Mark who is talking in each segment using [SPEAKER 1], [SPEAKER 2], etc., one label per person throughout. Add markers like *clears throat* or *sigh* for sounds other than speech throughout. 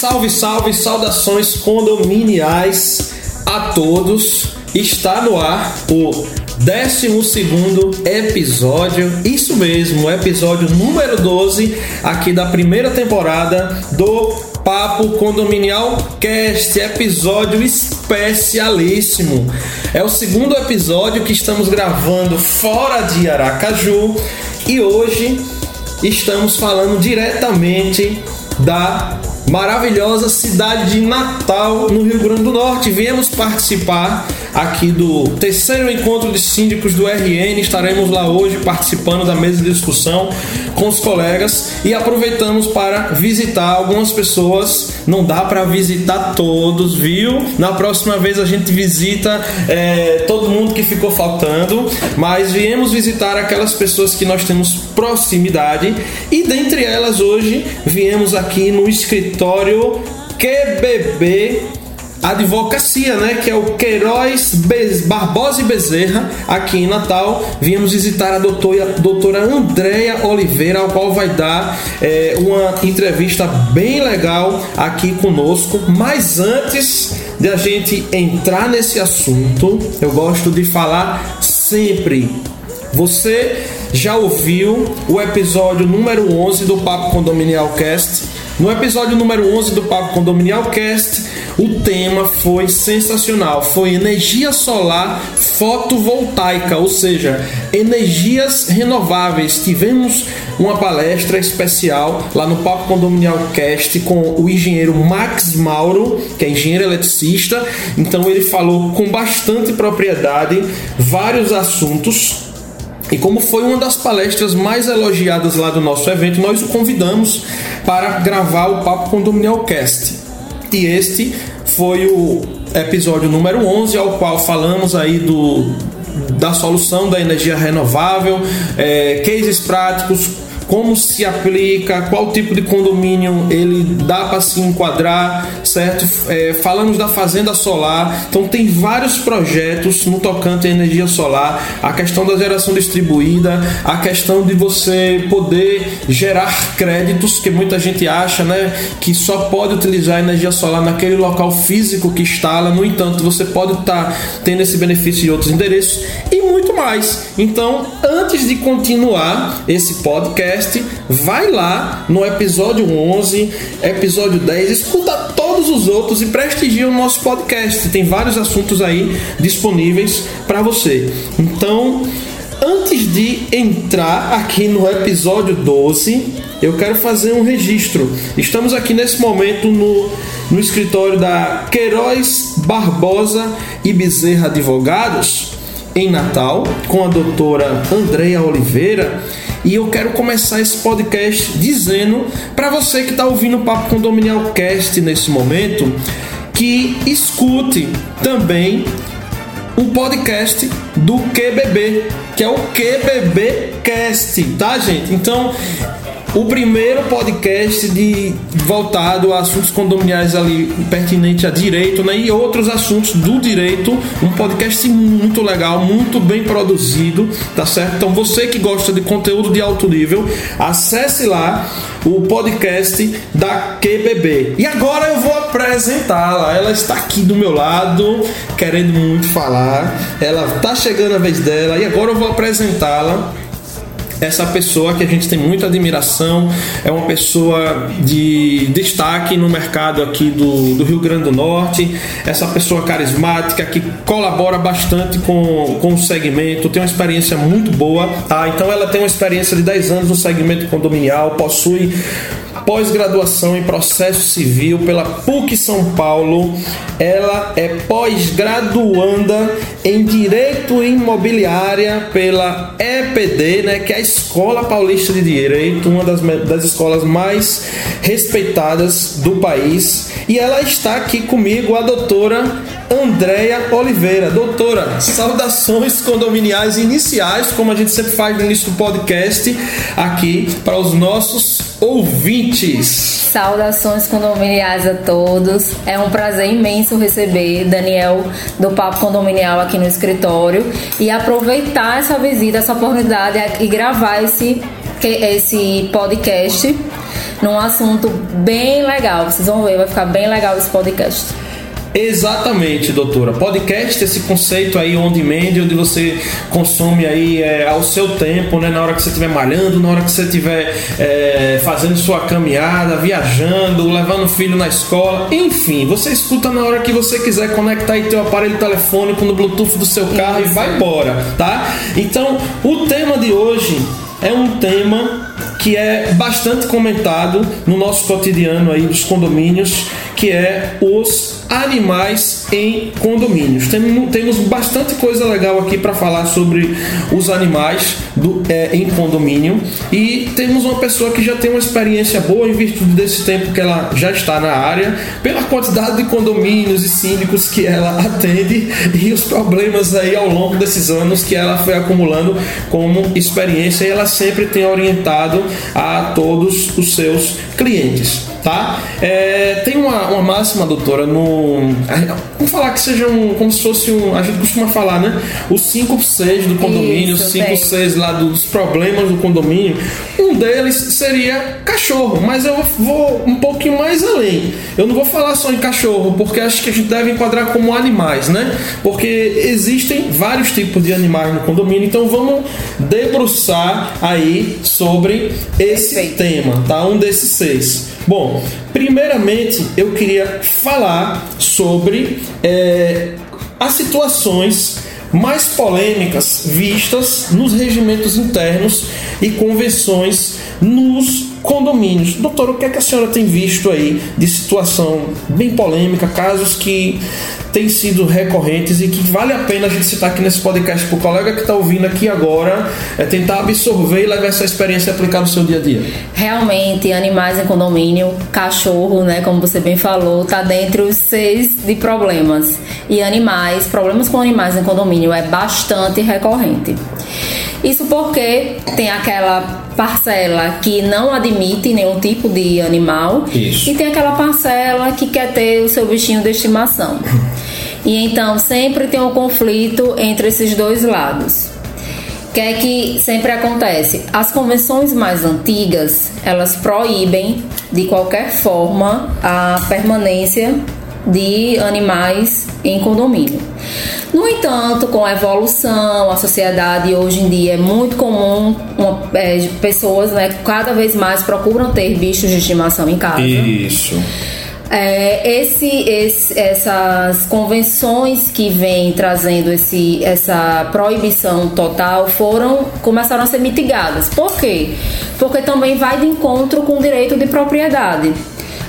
[SPEAKER 1] Salve, salve, saudações condominiais a todos. Está no ar o 12 episódio, isso mesmo, episódio número 12 aqui da primeira temporada do Papo Condominial Cast, episódio especialíssimo. É o segundo episódio que estamos gravando fora de Aracaju e hoje estamos falando diretamente da maravilhosa cidade de Natal, no Rio Grande do Norte. Viemos participar aqui do terceiro encontro de síndicos do RN. Estaremos lá hoje participando da mesa de discussão com os colegas e aproveitamos para visitar algumas pessoas. Não dá para visitar todos, viu? Na próxima vez a gente visita é, todo mundo que ficou faltando, mas viemos visitar aquelas pessoas que nós temos proximidade e dentre elas hoje viemos aqui no escritório QBB advocacia, né, que é o Queiroz Barbosa e Bezerra, aqui em Natal. Viemos visitar a doutora, doutora Andréia Oliveira, ao qual vai dar é, uma entrevista bem legal aqui conosco. Mas antes de a gente entrar nesse assunto, eu gosto de falar sempre. Você já ouviu o episódio número 11 do Papo Condominial Cast? No episódio número 11 do Papo Condominial Cast, o tema foi sensacional, foi energia solar fotovoltaica, ou seja, energias renováveis. Tivemos uma palestra especial lá no Papo Condominial Cast com o engenheiro Max Mauro, que é engenheiro eletricista. Então ele falou com bastante propriedade vários assuntos e como foi uma das palestras mais elogiadas lá do nosso evento, nós o convidamos para gravar o Papo Condominial Cast. E este foi o episódio número 11, ao qual falamos aí do, da solução da energia renovável, é, cases práticos, como se aplica, qual tipo de condomínio ele dá para se enquadrar, certo? É, falamos da fazenda solar, então tem vários projetos no tocante à energia solar, a questão da geração distribuída, a questão de você poder gerar créditos, que muita gente acha, né, que só pode utilizar a energia solar naquele local físico que instala, no entanto, você pode estar tá tendo esse benefício em outros endereços e muito mais. Então, antes de continuar esse podcast, podcast, vai lá no episódio 11, episódio 10, escuta todos os outros e prestigia o nosso podcast. Tem vários assuntos aí disponíveis para você. Então, antes de entrar aqui no episódio 12, eu quero fazer um registro. Estamos aqui nesse momento no, no escritório da Queiroz Barbosa e Bezerra Advogados, em Natal, com a doutora Andreia Oliveira. E eu quero começar esse podcast dizendo para você que está ouvindo o Papo Condominial Cast nesse momento que escute também o podcast do QBB, que é o QBB Cast, tá, gente? Então, o primeiro podcast de voltado a assuntos condominiais ali pertinente a direito, né, e outros assuntos do direito, um podcast muito legal, muito bem produzido, tá certo? Então você que gosta de conteúdo de alto nível, acesse lá o podcast da QBB. E agora eu vou apresentá-la. Ela está aqui do meu lado, querendo muito falar. Ela tá chegando a vez dela e agora eu vou apresentá-la essa pessoa que a gente tem muita admiração, é uma pessoa de destaque no mercado aqui do, do Rio Grande do Norte, essa pessoa carismática que colabora bastante com, com o segmento, tem uma experiência muito boa, tá? Então ela tem uma experiência de 10 anos no segmento condominial, possui pós-graduação em processo civil pela PUC São Paulo. Ela é pós-graduanda em direito imobiliária pela EPD, né, que é a Escola Paulista de Direito, uma das, das escolas mais respeitadas do país. E ela está aqui comigo, a doutora Andréia Oliveira. Doutora, saudações condominiais iniciais, como a gente sempre faz no início do podcast, aqui para os nossos ouvintes.
[SPEAKER 2] Saudações condominiais a todos. É um prazer imenso receber Daniel do Papo Condominial aqui no escritório e aproveitar essa visita, essa oportunidade e gravar esse, esse podcast num assunto bem legal. Vocês vão ver, vai ficar bem legal esse podcast.
[SPEAKER 1] Exatamente, doutora. Podcast, esse conceito aí on demand, onde você consome aí é, ao seu tempo, né? Na hora que você estiver malhando, na hora que você estiver é, fazendo sua caminhada, viajando, levando o filho na escola, enfim, você escuta na hora que você quiser conectar aí teu aparelho telefônico no Bluetooth do seu carro Isso. e vai embora, tá? Então, o tema de hoje é um tema que é bastante comentado no nosso cotidiano aí dos condomínios, que é os animais em condomínios. Temos, bastante coisa legal aqui para falar sobre os animais do, é, em condomínio e temos uma pessoa que já tem uma experiência boa em virtude desse tempo que ela já está na área, pela quantidade de condomínios e síndicos que ela *laughs* atende e os problemas aí ao longo desses anos que ela foi acumulando como experiência e ela sempre tem orientado a todos os seus clientes tá? É, tem uma, uma máxima, doutora, no. Vamos falar que seja um. como se fosse um. A gente costuma falar, né? Os 5 6 do condomínio, os 5 6 lá dos problemas do condomínio. Um deles seria cachorro, mas eu vou um pouquinho mais além. Eu não vou falar só em cachorro, porque acho que a gente deve enquadrar como animais, né? Porque existem vários tipos de animais no condomínio, então vamos debruçar aí sobre esse Perfeito. tema, tá? Um desses seis. Bom, primeiramente eu queria falar sobre é, as situações mais polêmicas vistas nos regimentos internos e convenções nos condomínios. Doutor, o que, é que a senhora tem visto aí de situação bem polêmica, casos que têm sido recorrentes e que vale a pena a gente citar aqui nesse podcast para o colega que está ouvindo aqui agora, é tentar absorver e levar essa experiência e aplicar no seu dia a dia?
[SPEAKER 2] Realmente, animais em condomínio, cachorro, né, como você bem falou, está dentre os seis de problemas. E animais, problemas com animais em condomínio é bastante recorrente. Isso porque tem aquela parcela que não admite nenhum tipo de animal Isso. e tem aquela parcela que quer ter o seu bichinho de estimação. *laughs* E então sempre tem um conflito entre esses dois lados. O que é que sempre acontece? As convenções mais antigas, elas proíbem de qualquer forma a permanência de animais em condomínio. No entanto, com a evolução, a sociedade hoje em dia é muito comum uma, é, pessoas, né, cada vez mais procuram ter bichos de estimação em casa.
[SPEAKER 1] Isso.
[SPEAKER 2] É, esse, esse, essas convenções que vêm trazendo esse, essa proibição total foram começaram a ser mitigadas. Por quê? Porque também vai de encontro com o direito de propriedade.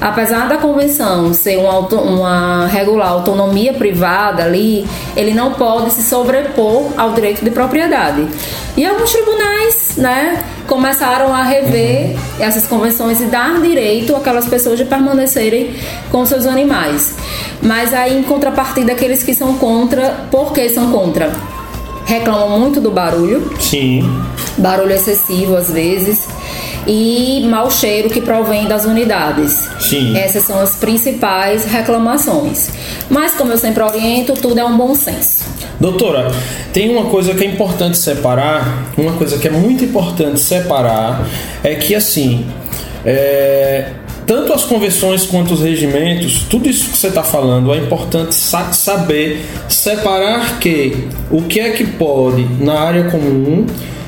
[SPEAKER 2] Apesar da convenção ser uma, uma regular autonomia privada ali, ele não pode se sobrepor ao direito de propriedade. E alguns tribunais, né, começaram a rever essas convenções e dar direito àquelas pessoas de permanecerem com seus animais. Mas aí, em contrapartida, aqueles que são contra, por que são contra? Reclamam muito do barulho.
[SPEAKER 1] Sim.
[SPEAKER 2] Barulho excessivo às vezes e mau cheiro que provém das unidades.
[SPEAKER 1] Sim.
[SPEAKER 2] Essas são as principais reclamações. Mas, como eu sempre oriento, tudo é um bom senso.
[SPEAKER 1] Doutora, tem uma coisa que é importante separar, uma coisa que é muito importante separar, é que assim, é, tanto as convenções quanto os regimentos, tudo isso que você está falando, é importante saber separar que o que é que pode na área comum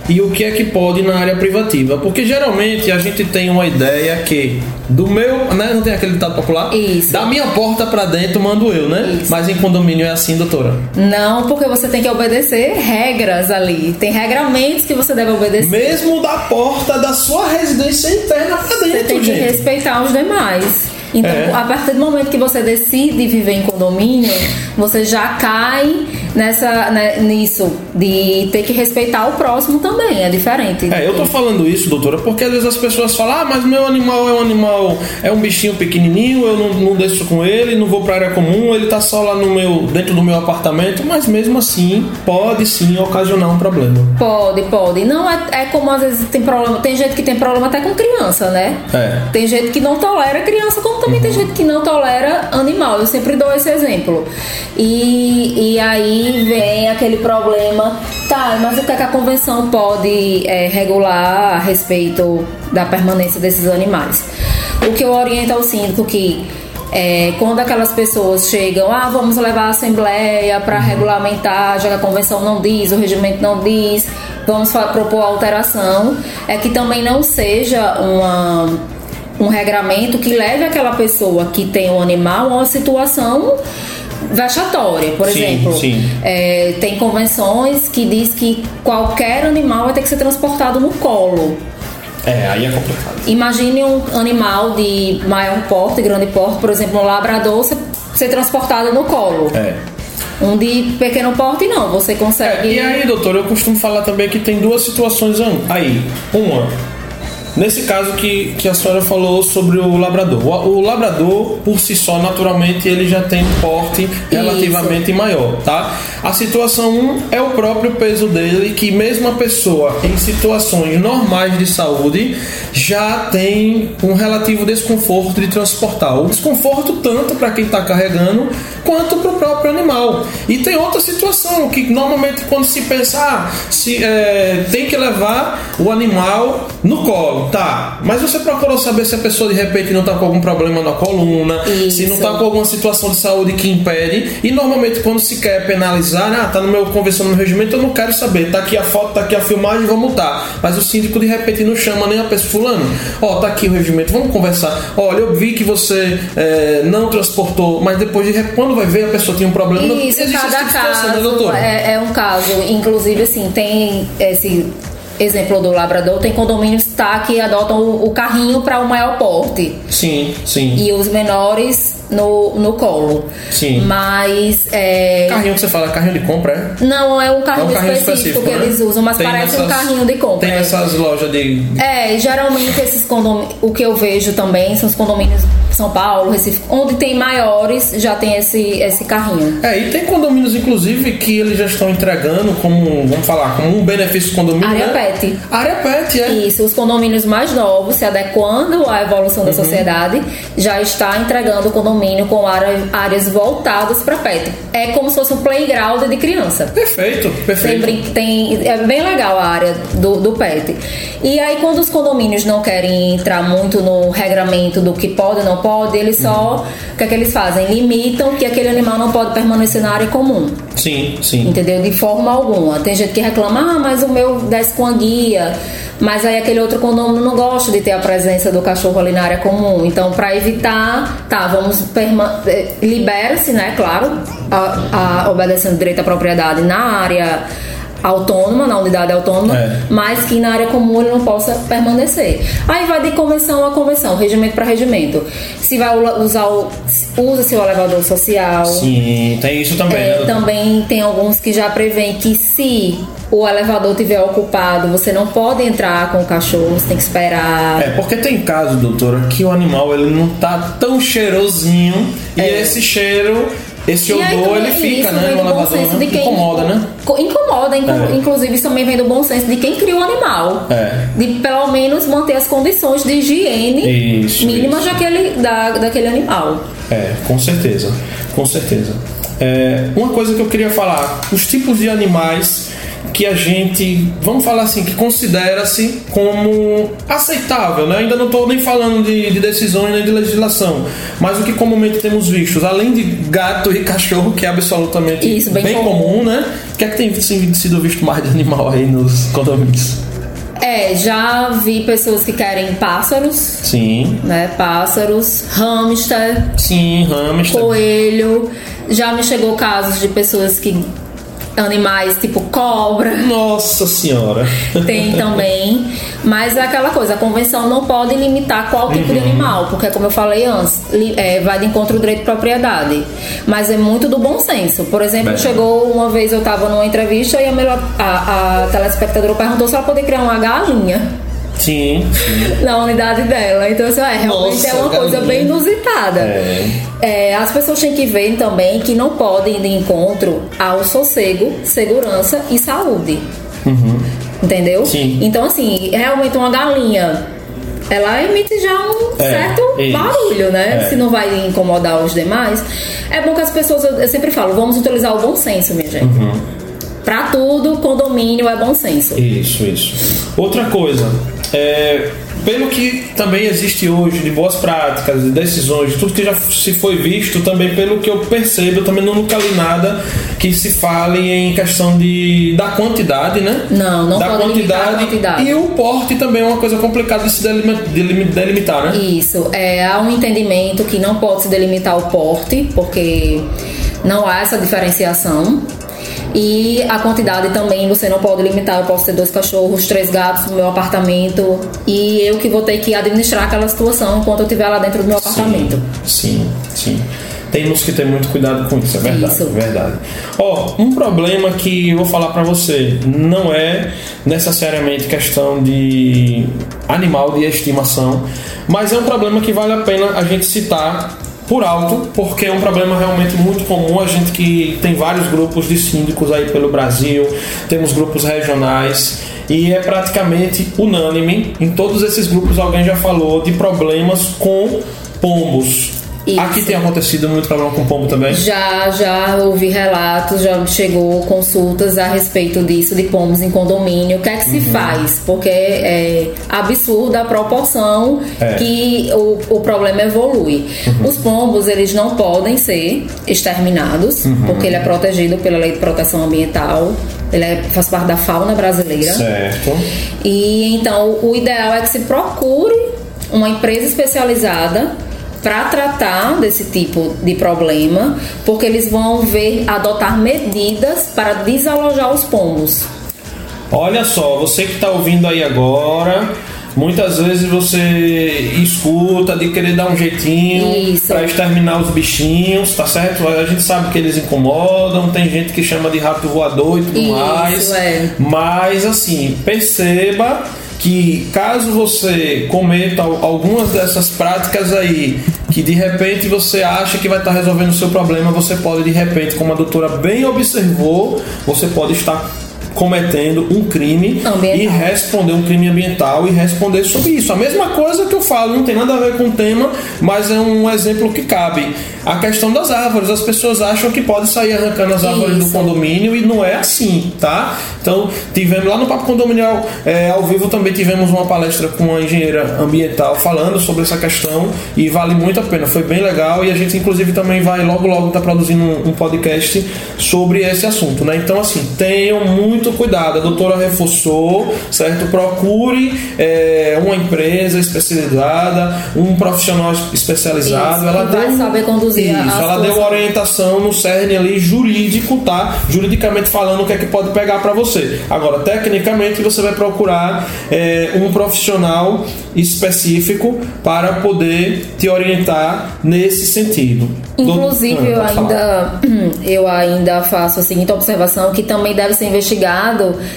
[SPEAKER 1] e o que é que pode na área privativa. Porque geralmente a gente tem uma ideia que do meu, né, não tem aquele ditado popular?
[SPEAKER 2] Isso.
[SPEAKER 1] Da minha porta pra dentro mando eu, né?
[SPEAKER 2] Isso.
[SPEAKER 1] Mas em condomínio é assim, doutora.
[SPEAKER 2] Não, porque você tem que obedecer regras ali. Tem regramentos que você deve obedecer.
[SPEAKER 1] Mesmo da porta da sua residência interna pra dentro,
[SPEAKER 2] Você tem que
[SPEAKER 1] gente.
[SPEAKER 2] respeitar os demais. Então,
[SPEAKER 1] É.
[SPEAKER 2] a partir do momento que você decide viver em condomínio, você já cai nessa, né, nisso de ter que respeitar o próximo também. É diferente.
[SPEAKER 1] É, eu tô falando isso, doutora, porque às vezes as pessoas falam, ah, mas meu animal é um animal, é um bichinho pequenininho, eu não, não desço com ele, não vou pra área comum, ele tá só lá no meu, dentro do meu apartamento, mas mesmo assim, pode sim ocasionar um problema.
[SPEAKER 2] Pode, pode. Não é, é como às vezes tem problema. Tem gente que tem problema até com criança, né?
[SPEAKER 1] É.
[SPEAKER 2] Tem gente que não tolera criança, como também tem gente que não tolera animal. Eu sempre dou esse exemplo. E, e aí vem aquele problema. Tá, mas o que, é que a convenção pode é, regular a respeito da permanência desses animais? O que eu oriento ao síndico que é, quando aquelas pessoas chegam, ah, vamos levar a assembleia para regulamentar, já que a convenção não diz, o regimento não diz, vamos propor alteração, é que também não seja uma, um regramento que leve aquela pessoa que tem o animal a uma situação vexatória, por
[SPEAKER 1] Sim,
[SPEAKER 2] exemplo.
[SPEAKER 1] sim.
[SPEAKER 2] É, tem convenções que diz que qualquer animal vai ter que ser transportado no colo.
[SPEAKER 1] É, aí é complicado.
[SPEAKER 2] Imagine um animal de maior porte, grande porte, por exemplo, um labrador, ser, ser transportado no colo.
[SPEAKER 1] É.
[SPEAKER 2] Um de pequeno porte, não. Você consegue.
[SPEAKER 1] E aí, doutor, eu costumo falar também que tem duas situações aí. Uma, nesse caso que, que a senhora falou sobre o labrador. O, o labrador, por si só, naturalmente, ele já tem um porte relativamente maior, tá? A situação 1 um é o próprio peso dele, que mesmo a pessoa em situações normais de saúde já tem um relativo desconforto de transportar. O desconforto tanto para quem está carregando quanto para o próprio animal. E tem outra situação que normalmente quando se pensa, ah, se, é, tem que levar o animal no colo, tá? Mas você procurou saber se a pessoa de repente não está com algum problema na coluna, se não
[SPEAKER 2] Isso.
[SPEAKER 1] está com alguma situação de saúde que impede. E normalmente quando se quer penalizar, ah, tá no meu convenção no regimento, eu não quero saber. Tá aqui a foto, tá aqui a filmagem, vou multar. Mas o síndico de repente não chama nem a pessoa fulano. Ó, tá aqui o regimento, vamos conversar. Olha, eu vi que você é, não transportou, mas depois de repente, quando vai ver a pessoa tinha um problema.
[SPEAKER 2] Isso, cada
[SPEAKER 1] né,
[SPEAKER 2] caso
[SPEAKER 1] doutora?
[SPEAKER 2] é, é um caso. Inclusive, assim, tem esse exemplo do labrador, tem condomínios tá, que adotam o, o carrinho para o maior porte
[SPEAKER 1] Sim, sim.
[SPEAKER 2] e os menores no, no colo.
[SPEAKER 1] Sim.
[SPEAKER 2] Mas. É,
[SPEAKER 1] Carrinho que você fala, carrinho de compra, é?
[SPEAKER 2] não é um
[SPEAKER 1] É
[SPEAKER 2] carrinho,
[SPEAKER 1] um carrinho
[SPEAKER 2] específico,
[SPEAKER 1] específico,
[SPEAKER 2] que
[SPEAKER 1] né?
[SPEAKER 2] eles usam, mas
[SPEAKER 1] Tem
[SPEAKER 2] parece um
[SPEAKER 1] nessas-
[SPEAKER 2] carrinho de compra.
[SPEAKER 1] Tem nessas lojas de.
[SPEAKER 2] É, geralmente esses condomínios, o que eu vejo também são os condomínios São Paulo, Recife, onde tem maiores, já tem esse, esse carrinho.
[SPEAKER 1] É, e tem condomínios, inclusive, que eles já estão entregando como, vamos falar, como um benefício condomínio.
[SPEAKER 2] Área
[SPEAKER 1] né?
[SPEAKER 2] pet.
[SPEAKER 1] Área pet, é.
[SPEAKER 2] Isso, os condomínios mais novos, se adequando à evolução da
[SPEAKER 1] Uhum.
[SPEAKER 2] sociedade, já está entregando o condomínio com área- áreas voltadas para pet. É como se fosse um playground de criança.
[SPEAKER 1] Perfeito,
[SPEAKER 2] Tem,
[SPEAKER 1] perfeito.
[SPEAKER 2] brin- tem- é bem legal a área do, do pet. E aí, quando os condomínios não querem entrar muito no regramento do que pode e não pode, eles só. O que é que eles fazem? Limitam que aquele animal não pode permanecer na área comum.
[SPEAKER 1] Sim, sim.
[SPEAKER 2] Entendeu? De forma alguma. Tem gente que reclama, ah, mas o meu desce com a guia. Mas aí aquele outro condomínio não gosta de ter a presença do cachorro ali na área comum. Então, para evitar, tá, vamos perma- eh, libera-se, né, claro, a, a- obedecendo direito à propriedade na área autônoma, na unidade autônoma,
[SPEAKER 1] É.
[SPEAKER 2] mas que na área comum ele não possa permanecer. Aí vai de convenção a convenção, regimento para regimento. Se vai usar o usa-se o elevador social.
[SPEAKER 1] Sim, tem isso também, né?
[SPEAKER 2] É,
[SPEAKER 1] doutor?
[SPEAKER 2] também tem alguns que já prevêem que se o elevador estiver ocupado, você não pode entrar com o cachorro, você tem que esperar.
[SPEAKER 1] É, porque tem casos, doutora, que o animal ele não tá tão cheirosinho e esse cheiro, esse
[SPEAKER 2] aí,
[SPEAKER 1] odor, ele fica, né, no
[SPEAKER 2] senso
[SPEAKER 1] né?
[SPEAKER 2] de quem
[SPEAKER 1] Incomoda, né?
[SPEAKER 2] Co- Incomoda, inclu-
[SPEAKER 1] É.
[SPEAKER 2] inclusive isso também vem do bom senso de quem cria o animal.
[SPEAKER 1] É.
[SPEAKER 2] De pelo menos manter as condições de higiene
[SPEAKER 1] Isso,
[SPEAKER 2] mínimas
[SPEAKER 1] isso.
[SPEAKER 2] Daquele, da, daquele animal.
[SPEAKER 1] É, com certeza, com certeza. É, uma coisa que eu queria falar, os tipos de animais que a gente, vamos falar assim, que considera-se como aceitável, né? Ainda não estou nem falando de, de decisões nem de legislação, mas o que comumente temos visto, além de gato e cachorro, que é absolutamente
[SPEAKER 2] Isso, bem
[SPEAKER 1] bem
[SPEAKER 2] comum.
[SPEAKER 1] comum, né? O que é que tem sido visto mais de animal aí nos condomínios?
[SPEAKER 2] É, já vi pessoas que querem pássaros,
[SPEAKER 1] Sim,
[SPEAKER 2] né? Pássaros, hamster,
[SPEAKER 1] sim, hamster.
[SPEAKER 2] coelho. Já me chegou casos de pessoas que. Animais tipo cobra.
[SPEAKER 1] Nossa senhora.
[SPEAKER 2] Tem também. Mas é aquela coisa, a convenção não pode limitar qual tipo
[SPEAKER 1] Uhum.
[SPEAKER 2] de animal, porque como eu falei antes, é, vai de encontro ao direito de propriedade. Mas é muito do bom senso. Por exemplo,
[SPEAKER 1] Bem.
[SPEAKER 2] chegou uma vez, eu estava numa entrevista e a, melhor- a, a telespectadora perguntou se ela poderia criar uma galinha
[SPEAKER 1] Sim, sim.
[SPEAKER 2] na unidade dela. Então, assim, é, realmente
[SPEAKER 1] Nossa,
[SPEAKER 2] é uma coisa bem inusitada.
[SPEAKER 1] É.
[SPEAKER 2] É, as pessoas têm que ver também que não podem ir de encontro ao sossego, segurança e saúde. Entendeu?
[SPEAKER 1] Uhum. Sim.
[SPEAKER 2] Então, assim, realmente uma galinha. Ela emite já um
[SPEAKER 1] É,
[SPEAKER 2] certo
[SPEAKER 1] isso.
[SPEAKER 2] barulho, né?
[SPEAKER 1] É.
[SPEAKER 2] Se não vai incomodar os demais. É bom que as pessoas, eu, eu sempre falo, vamos utilizar o bom senso, minha gente.
[SPEAKER 1] Uhum.
[SPEAKER 2] Pra tudo, condomínio é bom senso.
[SPEAKER 1] Isso, isso. Outra coisa, é, pelo que também existe hoje de boas práticas, de decisões, de tudo que já se foi visto, também pelo que eu percebo, eu também não nunca li nada que se fale em questão de da quantidade, né?
[SPEAKER 2] Não, não
[SPEAKER 1] da
[SPEAKER 2] a quantidade.
[SPEAKER 1] E o porte também é uma coisa complicada de se delimi- delimi- delimitar, né?
[SPEAKER 2] Isso, é, há um entendimento que não pode se delimitar o porte, porque não há essa diferenciação. E a quantidade também você não pode limitar. Eu posso ter dois cachorros, três gatos no meu apartamento e eu que vou ter que administrar aquela situação enquanto eu estiver lá dentro do meu apartamento.
[SPEAKER 1] Sim, sim. Temos que ter muito cuidado com isso, é verdade,
[SPEAKER 2] Isso.
[SPEAKER 1] é verdade. Ó, um problema que eu vou falar pra você não é necessariamente questão de animal de estimação, mas é um problema que vale a pena a gente citar por alto, porque é um problema realmente muito comum. A gente que tem vários grupos de síndicos aí pelo Brasil, temos grupos regionais e é praticamente unânime. Em todos esses grupos alguém já falou de problemas com pombos.
[SPEAKER 2] Isso.
[SPEAKER 1] Aqui tem acontecido muito problema com pombo também.
[SPEAKER 2] Já, já ouvi relatos, já chegou consultas a respeito disso, de pombos em condomínio. O que é que se
[SPEAKER 1] Uhum.
[SPEAKER 2] faz? Porque é absurda a proporção
[SPEAKER 1] É.
[SPEAKER 2] que o, o problema evolui.
[SPEAKER 1] Uhum.
[SPEAKER 2] Os pombos, eles não podem ser exterminados,
[SPEAKER 1] Uhum.
[SPEAKER 2] porque ele é protegido pela Lei de Proteção Ambiental. Ele é- faz parte da fauna brasileira.
[SPEAKER 1] Certo.
[SPEAKER 2] E então o ideal é que se procure uma empresa especializada para tratar desse tipo de problema, porque eles vão ver adotar medidas para desalojar os pombos.
[SPEAKER 1] Olha só, você que está ouvindo aí agora, muitas vezes você escuta de querer dar um jeitinho para exterminar os bichinhos, tá certo? A gente sabe que eles incomodam, tem gente que chama de rato voador e tudo
[SPEAKER 2] Isso,
[SPEAKER 1] mais.
[SPEAKER 2] é.
[SPEAKER 1] Mas assim, perceba que caso você cometa al- algumas dessas práticas aí, que de repente você acha que vai estar resolvendo o seu problema, você pode de repente, como a doutora bem observou, você pode estar cometendo um crime e responder um crime ambiental e responder sobre isso. A mesma coisa que eu falo, não tem nada a ver com o tema, mas é um exemplo que cabe. A questão das árvores, as pessoas acham que pode sair arrancando as árvores do
[SPEAKER 2] Isso.
[SPEAKER 1] condomínio e não é assim, tá? Então, tivemos lá no Papo Condominial é, ao vivo também tivemos uma palestra com uma engenheira ambiental falando sobre essa questão e vale muito a pena, foi bem legal e a gente inclusive também vai logo logo estar produzindo um, um podcast sobre esse assunto, né? Então, assim, tenham muito cuidado. A doutora reforçou, certo? Procure é, uma empresa especializada, um profissional especializado.
[SPEAKER 2] Isso,
[SPEAKER 1] ela deu
[SPEAKER 2] saber conduzir
[SPEAKER 1] Isso, ela deu orientação no cerne ali jurídico, tá? Juridicamente falando o que é que pode pegar para você. Agora, tecnicamente, você vai procurar é, um profissional específico para poder te orientar nesse sentido.
[SPEAKER 2] Inclusive,
[SPEAKER 1] Do-
[SPEAKER 2] eu
[SPEAKER 1] Ah, falar.
[SPEAKER 2] ainda, *clears throat* eu ainda faço a seguinte observação que também deve ser investigado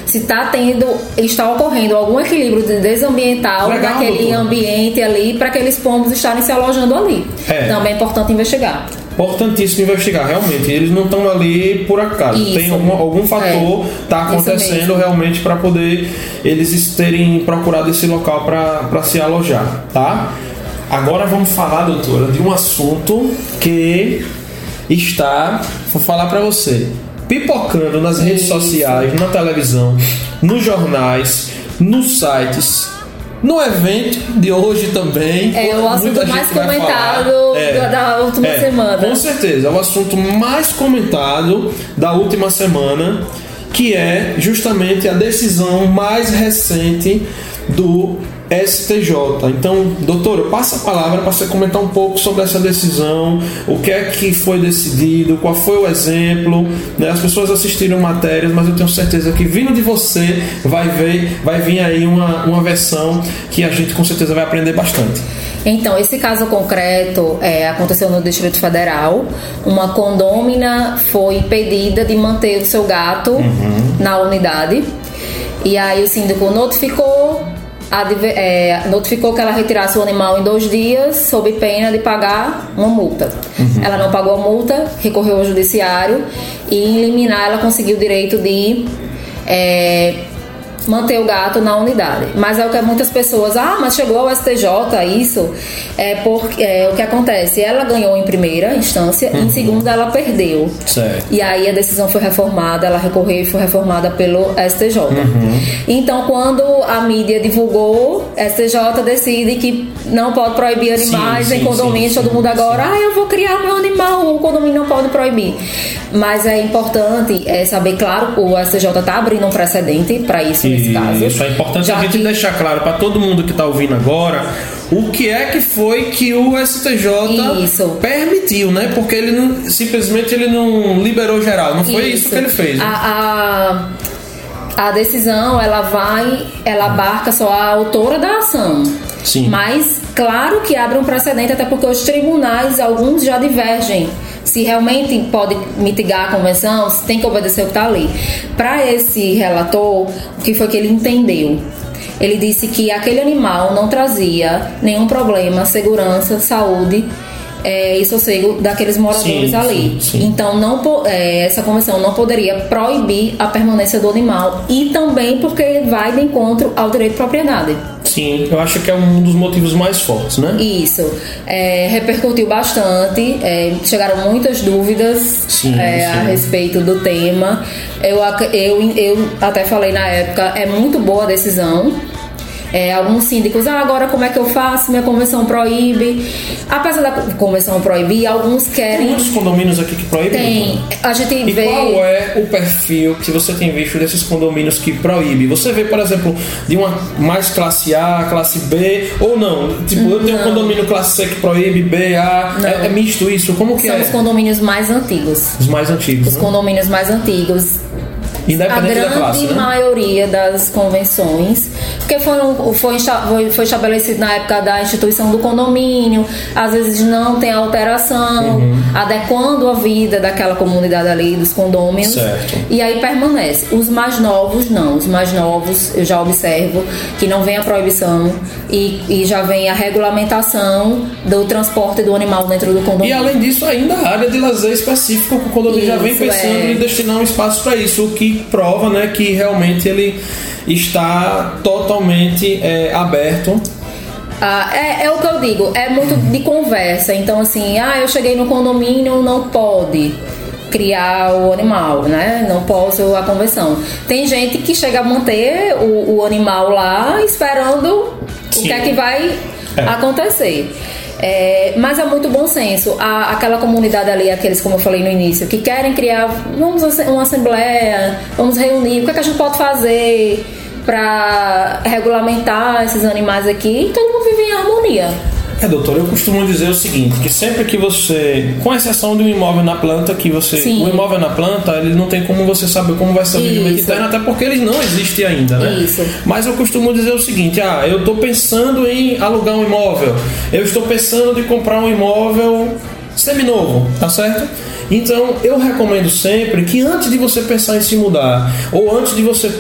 [SPEAKER 2] se está tendo, está ocorrendo algum equilíbrio de desambiental
[SPEAKER 1] Legal,
[SPEAKER 2] naquele
[SPEAKER 1] doutora.
[SPEAKER 2] ambiente ali para aqueles pombos estarem se alojando ali.
[SPEAKER 1] É.
[SPEAKER 2] Também é importante investigar.
[SPEAKER 1] Importantíssimo investigar, realmente. Eles não estão ali por acaso.
[SPEAKER 2] Isso.
[SPEAKER 1] Tem algum, algum fator
[SPEAKER 2] É.
[SPEAKER 1] tá
[SPEAKER 2] Isso
[SPEAKER 1] acontecendo realmente para poder eles terem procurado esse local para se alojar, tá? Agora vamos falar, doutora, de um assunto que está, vou falar para você, pipocando nas redes sociais, na televisão, nos jornais, nos sites. No evento de hoje também.
[SPEAKER 2] É o assunto mais comentado.
[SPEAKER 1] É.
[SPEAKER 2] da- da última
[SPEAKER 1] É,
[SPEAKER 2] semana.
[SPEAKER 1] Com certeza, é o assunto mais comentado da última semana, que é justamente a decisão mais recente do STJ. Então, doutor, eu passo a palavra para você comentar um pouco sobre essa decisão, o que é que foi decidido, qual foi o exemplo. né? As pessoas assistiram matérias, mas eu tenho certeza que vindo de você vai ver, vai vir aí uma, uma versão que a gente com certeza vai aprender bastante.
[SPEAKER 2] Então, esse caso concreto é, aconteceu no Distrito Federal. Uma condômina foi impedida de manter o seu gato na unidade. E aí o síndico notificou, é, notificou que ela retirasse o animal em dois dias, sob pena de pagar uma multa. Ela não pagou a multa, recorreu ao judiciário e em liminar ela conseguiu o direito de é, manter o gato na unidade. Mas é o que muitas pessoas, ah, mas chegou ao STJ isso. É porque é, o que acontece, ela ganhou em primeira instância, em segunda ela perdeu.
[SPEAKER 1] Certo.
[SPEAKER 2] E aí a decisão foi reformada, ela recorreu e foi reformada pelo STJ. Então, quando a mídia divulgou, STJ decide que não pode proibir animais
[SPEAKER 1] Sim,
[SPEAKER 2] em
[SPEAKER 1] sim,
[SPEAKER 2] condomínio,
[SPEAKER 1] sim,
[SPEAKER 2] todo
[SPEAKER 1] sim,
[SPEAKER 2] mundo agora, ah, eu vou criar meu animal, o condomínio não pode proibir. Mas é importante é, saber, claro, o STJ está abrindo um precedente para isso nesse caso.
[SPEAKER 1] Isso é importante
[SPEAKER 2] Já
[SPEAKER 1] a gente
[SPEAKER 2] que-
[SPEAKER 1] deixar claro para todo mundo que está ouvindo agora o que é que foi que o STJ
[SPEAKER 2] Isso.
[SPEAKER 1] permitiu, né? Porque ele não, simplesmente ele não liberou geral, não foi isso, que ele fez. né?
[SPEAKER 2] A, a, a decisão, ela vai, ela abarca só a autora da ação.
[SPEAKER 1] Sim.
[SPEAKER 2] Mas, claro que abre um precedente, até porque os tribunais, alguns já divergem. Se realmente pode mitigar a convenção, se tem que obedecer o que está ali. Para esse relator, o que foi que ele entendeu? Ele disse que aquele animal não trazia nenhum problema, segurança, saúde é, e sossego daqueles moradores
[SPEAKER 1] Sim,
[SPEAKER 2] ali.
[SPEAKER 1] sim, sim.
[SPEAKER 2] Então, não, é, essa convenção não poderia proibir a permanência do animal e também porque vai de encontro ao direito de propriedade.
[SPEAKER 1] Sim, eu acho que é um dos motivos mais fortes, né?
[SPEAKER 2] Isso. É, repercutiu bastante, é, chegaram muitas dúvidas
[SPEAKER 1] Sim,
[SPEAKER 2] é, a
[SPEAKER 1] sim.
[SPEAKER 2] respeito do tema. Eu, eu, eu até falei na época, é muito boa a decisão. É, alguns síndicos, ah, agora como é que eu faço? Minha convenção proíbe. Apesar da convenção proibir, alguns
[SPEAKER 1] Tem
[SPEAKER 2] querem.
[SPEAKER 1] muitos condomínios aqui que proíbem.
[SPEAKER 2] Tem. A gente
[SPEAKER 1] E
[SPEAKER 2] vê.
[SPEAKER 1] qual é o perfil que você tem visto desses condomínios que proíbe? Você vê, por exemplo, de uma mais classe A, classe B, ou não? Tipo, eu tenho um condomínio classe C que proíbe, B, A, é, é misto isso? Como que
[SPEAKER 2] São
[SPEAKER 1] é?
[SPEAKER 2] os condomínios mais antigos.
[SPEAKER 1] Os mais antigos,
[SPEAKER 2] Os
[SPEAKER 1] né?
[SPEAKER 2] condomínios mais antigos. A
[SPEAKER 1] Independente da
[SPEAKER 2] grande
[SPEAKER 1] classe, né?
[SPEAKER 2] maioria das convenções, porque foram, foi, foi, estabelecido na época da instituição do condomínio, às vezes não tem alteração,
[SPEAKER 1] Uhum.
[SPEAKER 2] adequando a vida daquela comunidade ali, dos condôminos,
[SPEAKER 1] Certo.
[SPEAKER 2] e aí permanece. Os mais novos, não. Os mais novos, eu já observo que não vem a proibição e, e já vem a regulamentação do transporte do animal dentro do
[SPEAKER 1] E
[SPEAKER 2] condomínio.
[SPEAKER 1] além disso, ainda a área de lazer específica que o condomínio já vem
[SPEAKER 2] Isso,
[SPEAKER 1] pensando
[SPEAKER 2] é.
[SPEAKER 1] em destinar um espaço para isso, o que prova né, que realmente ele está totalmente é, aberto.
[SPEAKER 2] Ah, é, é o que eu digo, é muito de conversa. Então, assim, ah, eu cheguei no condomínio, não pode criar o animal, né? Não posso a convenção. Tem gente que chega a manter o, o animal lá esperando o
[SPEAKER 1] Sim.
[SPEAKER 2] que é que vai
[SPEAKER 1] É.
[SPEAKER 2] acontecer. É, mas é muito bom senso. A, aquela comunidade ali, aqueles, como eu falei no início, que querem criar, vamos uma assembleia, vamos reunir, o que, é que a gente pode fazer para regulamentar esses animais aqui? E todo mundo vive em harmonia.
[SPEAKER 1] É, doutor, eu costumo dizer o seguinte, que sempre que você, com exceção de um imóvel na planta, que você,
[SPEAKER 2] Sim.
[SPEAKER 1] o imóvel na planta, ele não tem como você saber como vai ser o rendimento interno, até porque ele não existe ainda, né?
[SPEAKER 2] Isso.
[SPEAKER 1] Mas eu costumo dizer o seguinte, ah, eu estou pensando em alugar um imóvel, eu estou pensando de comprar um imóvel seminovo, tá certo? Então, eu recomendo sempre que antes de você pensar em se mudar, ou antes de você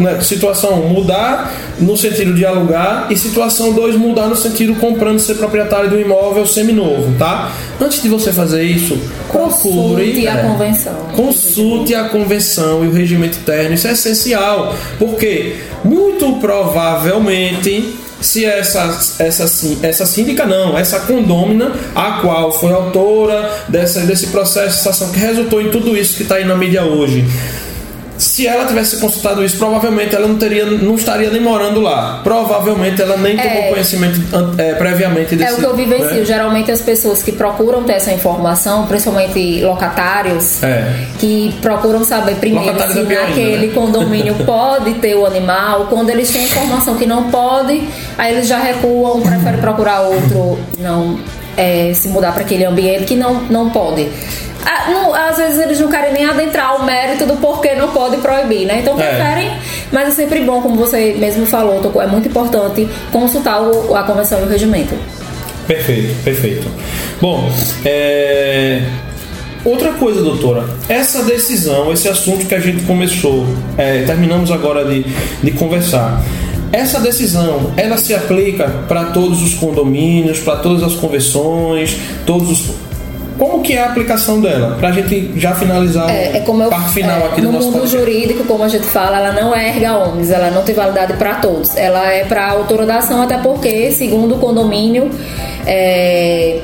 [SPEAKER 1] né, situação mudar no sentido de alugar e situação 2 mudar no sentido comprando ser proprietário de um imóvel seminovo, tá? Antes de você fazer isso, procure
[SPEAKER 2] Consulte a
[SPEAKER 1] é,
[SPEAKER 2] convenção.
[SPEAKER 1] Consulte a convenção e o regimento interno, isso é essencial, porque muito provavelmente se essa, essa, essa síndica não, essa condômina, a qual foi autora dessa, desse processo de ação que resultou em tudo isso que está aí na mídia hoje se ela tivesse consultado isso, provavelmente ela não teria, não estaria nem morando lá. Provavelmente ela nem tomou é, conhecimento é, previamente desse.
[SPEAKER 2] É o que eu vivencio. Né? Geralmente as pessoas que procuram ter essa informação, principalmente locatários, é. que procuram saber primeiro se é naquele ainda, né? condomínio *laughs* pode ter o animal. Quando eles têm informação que não pode, aí eles já recuam, preferem procurar outro, não é, se mudar para aquele ambiente que não, não pode. Ah, não, às vezes eles não querem nem adentrar o mérito do porquê não pode proibir, né? Então é. preferem, é. mas é sempre bom, como você mesmo falou, é muito importante consultar o, a convenção e o regimento.
[SPEAKER 1] Perfeito, perfeito. Bom, é... outra coisa, doutora, essa decisão, esse assunto que a gente começou, é, terminamos agora de, de conversar. Essa decisão, ela se aplica para todos os condomínios, para todas as convenções, todos os que é a aplicação dela? Para a gente já finalizar
[SPEAKER 2] é, é como
[SPEAKER 1] a parte final
[SPEAKER 2] é,
[SPEAKER 1] aqui
[SPEAKER 2] do
[SPEAKER 1] nosso
[SPEAKER 2] No mundo
[SPEAKER 1] podcast.
[SPEAKER 2] jurídico, como a gente fala, ela não é erga omnes, ela não tem validade para todos. Ela é para a autora da ação, até porque, segundo o condomínio, é,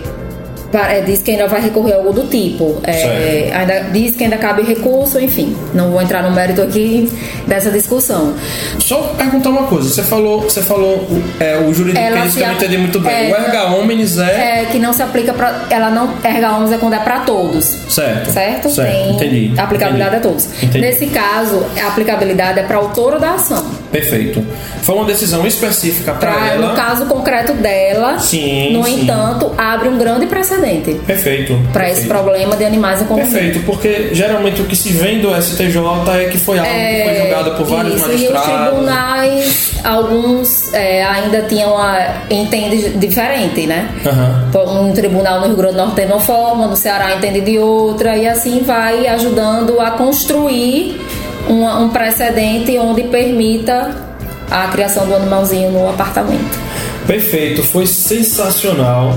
[SPEAKER 2] diz que ainda vai recorrer algo do tipo. É, ainda diz que ainda cabe recurso, enfim. Não vou entrar no mérito aqui dessa discussão.
[SPEAKER 1] Só perguntar uma coisa. Você falou, você falou é, o jurídico que eu não entendi muito bem. É, o erga omnes é...
[SPEAKER 2] é que não se aplica para ela não erga omnes é quando é para todos.
[SPEAKER 1] Certo.
[SPEAKER 2] Certo?
[SPEAKER 1] certo. Tem entendi.
[SPEAKER 2] aplicabilidade
[SPEAKER 1] entendi.
[SPEAKER 2] a todos. Entendi. Nesse caso, a aplicabilidade é para autor da ação.
[SPEAKER 1] Perfeito. Foi uma decisão específica para ela.
[SPEAKER 2] No caso concreto dela.
[SPEAKER 1] Sim.
[SPEAKER 2] No
[SPEAKER 1] sim.
[SPEAKER 2] entanto, abre um grande precedente
[SPEAKER 1] Perfeito.
[SPEAKER 2] Para esse problema de animais em condomínio.
[SPEAKER 1] Perfeito, porque geralmente o que se vem do STJ é que foi algo é, que foi é, julgado por vários isso, magistrados.
[SPEAKER 2] E os tribunais, alguns é, ainda tinham a. entende diferente, né? Uhum. Um tribunal no Rio Grande do Norte tem uma forma, no Ceará entende de outra, e assim vai ajudando a construir uma, um precedente onde permita a criação do animalzinho no apartamento.
[SPEAKER 1] Perfeito, foi sensacional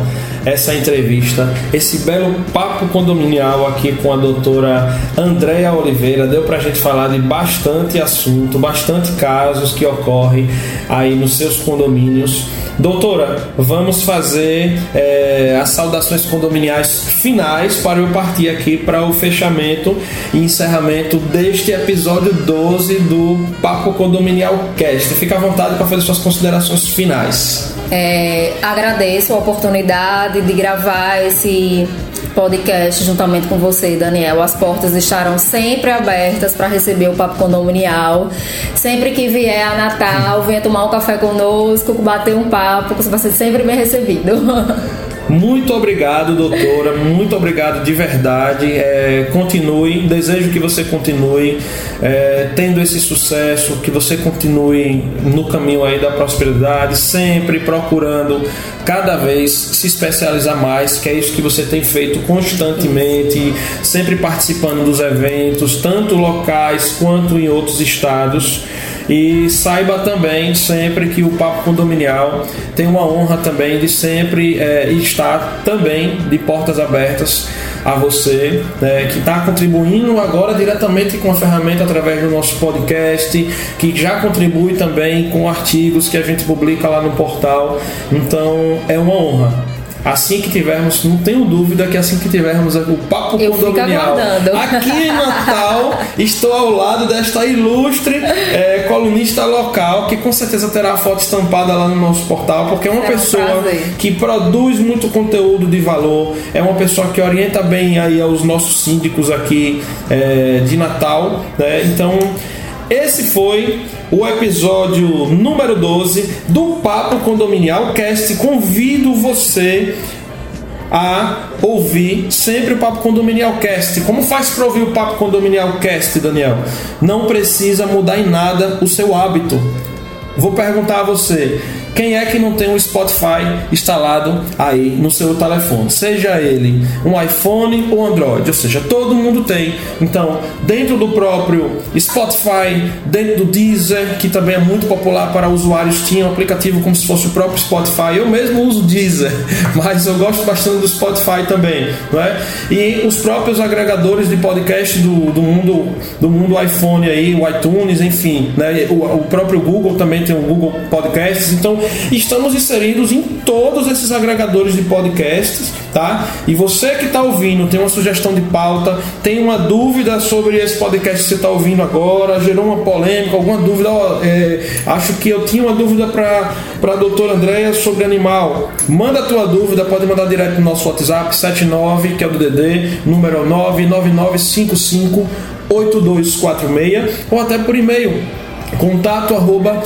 [SPEAKER 1] essa entrevista, esse belo papo condominial aqui com a doutora Andréa Oliveira. Deu pra gente falar de bastante assunto, bastante casos que ocorrem aí nos seus condomínios. Doutora, vamos fazer é, as saudações condominiais finais para eu partir aqui para o fechamento e encerramento deste episódio 12 do Papo Condominial Cast. Fica à vontade para fazer suas considerações finais.
[SPEAKER 2] É, agradeço a oportunidade de gravar esse podcast juntamente com você, Daniel. As portas estarão sempre abertas para receber o Papo Condominial. Sempre que vier a Natal, venha tomar um café conosco, bater um papo, você vai ser sempre bem recebido. *laughs*
[SPEAKER 1] Muito obrigado, doutora. Muito obrigado de verdade. É, continue, desejo que você continue é, tendo esse sucesso, que você continue no caminho aí da prosperidade, sempre procurando cada vez se especializar mais, que é isso que você tem feito constantemente, sempre participando dos eventos, tanto locais quanto em outros estados. E saiba também sempre que o Papo Condominial tem uma honra também de sempre é, estar também de portas abertas a você né, que está contribuindo agora diretamente com a ferramenta através do nosso podcast, que já contribui também com artigos que a gente publica lá no portal. Então é uma honra Assim que tivermos, não tenho dúvida que assim que tivermos o papo
[SPEAKER 2] Eu
[SPEAKER 1] condominial aqui em Natal, *laughs* estou ao lado desta ilustre é, colunista local que com certeza terá a foto estampada lá no nosso portal, porque é uma é pessoa que produz muito conteúdo de valor, é uma pessoa que orienta bem aí aos nossos síndicos aqui é, de Natal, né? Então esse foi o episódio número 12 do Papo Condominial Cast. Convido você a ouvir sempre o Papo Condominial Cast. Como faz para ouvir o Papo Condominial Cast, Daniel? Não precisa mudar em nada o seu hábito. Vou perguntar a você: quem é que não tem um Spotify instalado aí no seu telefone? Seja ele um iPhone ou Android, ou seja, todo mundo tem. Então, dentro do próprio Spotify, dentro do Deezer, que também é muito popular para usuários, tinha um aplicativo como se fosse o próprio Spotify. Eu mesmo uso Deezer, *laughs* mas eu gosto bastante do Spotify também, não é? E os próprios agregadores de podcast do, do mundo do mundo iPhone aí, o iTunes, enfim, né? O, o próprio Google também tem o Google Podcasts. Então, estamos inseridos em todos esses agregadores de podcasts, tá? E você que está ouvindo, tem uma sugestão de pauta, tem uma dúvida sobre esse podcast que você está ouvindo agora, gerou uma polêmica, alguma dúvida, ó, é, acho que eu tinha uma dúvida para a doutora Andréia sobre animal. Manda a tua dúvida, pode mandar direto no nosso WhatsApp 79, que é o DD, número 99955 8246 ou até por e-mail contato arroba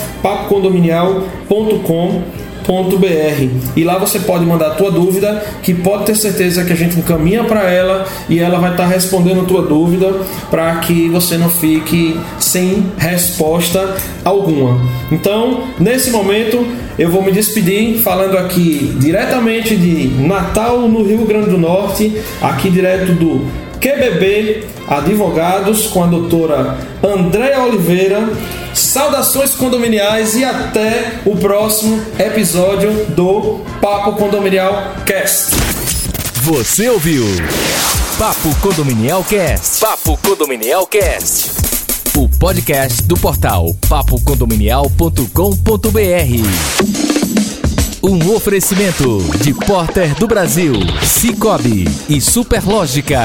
[SPEAKER 1] e lá você pode mandar a tua dúvida que pode ter certeza que a gente encaminha para ela e ela vai estar tá respondendo a tua dúvida para que você não fique sem resposta alguma. Então, nesse momento, eu vou me despedir falando aqui diretamente de Natal no Rio Grande do Norte, aqui direto do QBB Advogados com a doutora Andréa Oliveira. Saudações condominiais e até o próximo episódio do Papo Condominial Cast.
[SPEAKER 3] Você ouviu Papo Condominial Cast.
[SPEAKER 4] Papo Condominial Cast.
[SPEAKER 3] O podcast do portal papocondominial.com.br. Um oferecimento de Porter do Brasil, Cicobi e Superlógica.